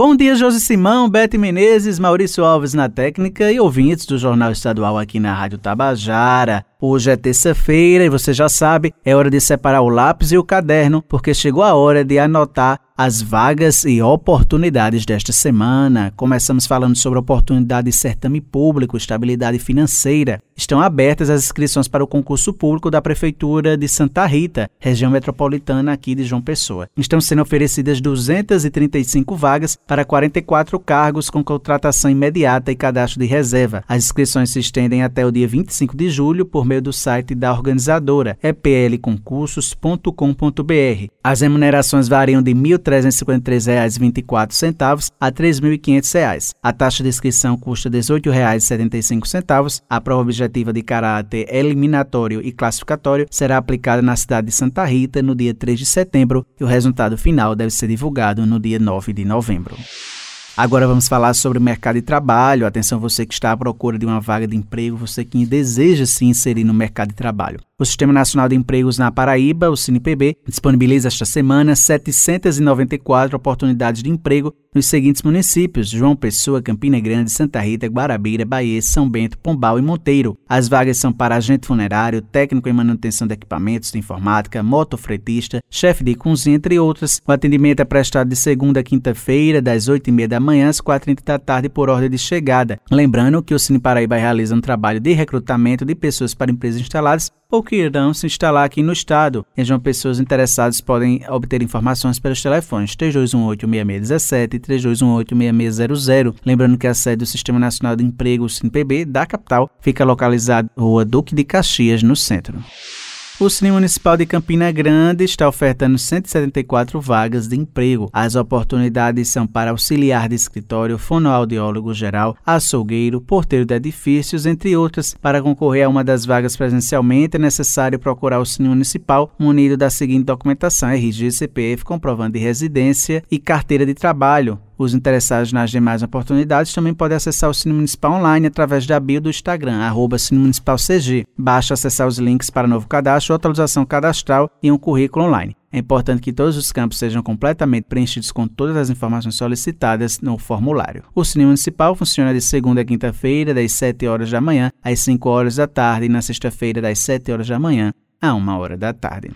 Bom dia, Josi Simão, Bete Menezes, Maurício Alves na técnica e ouvintes do Jornal Estadual aqui na Rádio Tabajara. Hoje é terça-feira e você já sabe, é hora de separar o lápis e o caderno, porque chegou a hora de anotar as vagas e oportunidades desta semana. Começamos falando sobre oportunidade de certame público, estabilidade financeira. Estão abertas as inscrições para o concurso público da Prefeitura de Santa Rita, região metropolitana aqui de João Pessoa. Estão sendo oferecidas 235 vagas para 44 cargos com contratação imediata e cadastro de reserva. As inscrições se estendem até o dia 25 de julho por meio do site da organizadora, eplconcursos.com.br. As remunerações variam de R$ 1.353,24 a R$ 3.500. A taxa de inscrição custa R$ 18,75. A prova objetiva de caráter eliminatório e classificatório será aplicada na cidade de Santa Rita no dia 3 de setembro e o resultado final deve ser divulgado no dia 9 de novembro. Agora vamos falar sobre o mercado de trabalho. Atenção, você que está à procura de uma vaga de emprego, você que deseja se inserir no mercado de trabalho. O Sistema Nacional de Empregos na Paraíba, o CinePB, disponibiliza esta semana 794 oportunidades de emprego nos seguintes municípios: João Pessoa, Campina Grande, Santa Rita, Guarabira, Bahia, São Bento, Pombal e Monteiro. As vagas são para agente funerário, técnico em manutenção de equipamentos de informática, motofretista, chefe de cozinha, entre outras. O atendimento é prestado de segunda a quinta-feira, das 8h30 da manhã às 4h30 da tarde, por ordem de chegada. Lembrando que o Cine Paraíba realiza um trabalho de recrutamento de pessoas para empresas instaladas ou que irão se instalar aqui no estado. Vejam, pessoas interessadas podem obter informações pelos telefones 3218-6617 e 3218-6600. Lembrando que a sede do Sistema Nacional de Emprego, SINPB, da capital, fica localizada Rua Duque de Caxias, no centro. O Cine Municipal de Campina Grande está ofertando 174 vagas de emprego. As oportunidades são para auxiliar de escritório, fonoaudiólogo geral, açougueiro, porteiro de edifícios, entre outras. Para concorrer a uma das vagas presencialmente, é necessário procurar o Cine Municipal munido da seguinte documentação: RG, CPF, comprovante de residência e carteira de trabalho. Os interessados nas demais oportunidades também podem acessar o Cine Municipal online através da bio do Instagram, arroba. Basta acessar os links para novo cadastro, atualização cadastral e um currículo online. É importante que todos os campos sejam completamente preenchidos com todas as informações solicitadas no formulário. O Cine Municipal funciona de segunda a quinta-feira, das 7 horas da manhã às 5 horas da tarde, e na sexta-feira, das 7 horas da manhã a 1 hora da tarde.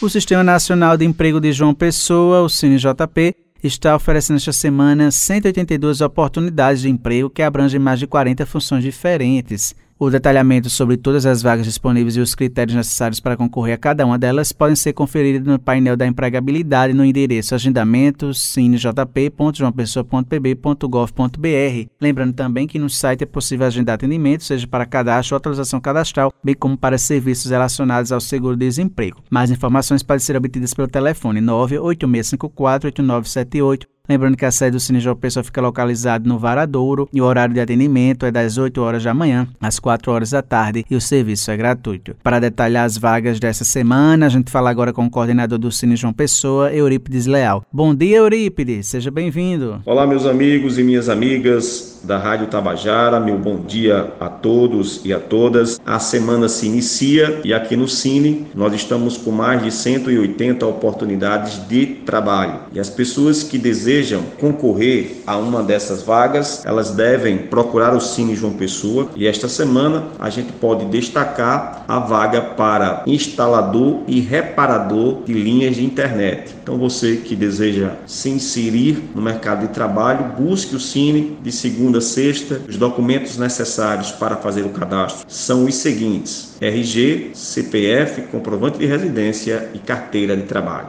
O Sistema Nacional de Emprego de João Pessoa, o CineJP, está oferecendo esta semana 182 oportunidades de emprego que abrangem mais de 40 funções diferentes. O detalhamento sobre todas as vagas disponíveis e os critérios necessários para concorrer a cada uma delas podem ser conferidos no painel da empregabilidade no endereço agendamentos cinejp.joaopessoa.pb.gov.br. Lembrando também que no site é possível agendar atendimento, seja para cadastro ou atualização cadastral, bem como para serviços relacionados ao seguro-desemprego. Mais informações podem ser obtidas pelo telefone 98654 8978 Lembrando que a sede do Cine João Pessoa fica localizada no Varadouro e o horário de atendimento é das 8 horas da manhã às 4 horas da tarde e o serviço é gratuito. Para detalhar as vagas dessa semana, a gente fala agora com o coordenador do Cine João Pessoa, Eurípides Leal. Bom dia, Eurípides, seja bem-vindo. Olá, meus amigos e minhas amigas da Rádio Tabajara, meu bom dia a todos e a todas. A semana se inicia e aqui no Cine nós estamos com mais de 180 oportunidades de trabalho e as pessoas que desejam desejam concorrer a uma dessas vagas, elas devem procurar o Cine João Pessoa e esta semana a gente pode destacar a vaga para instalador e reparador de linhas de internet. Então você que deseja se inserir no mercado de trabalho, busque o Cine de segunda a sexta. Os documentos necessários para fazer o cadastro são os seguintes: RG, CPF, comprovante de residência e carteira de trabalho.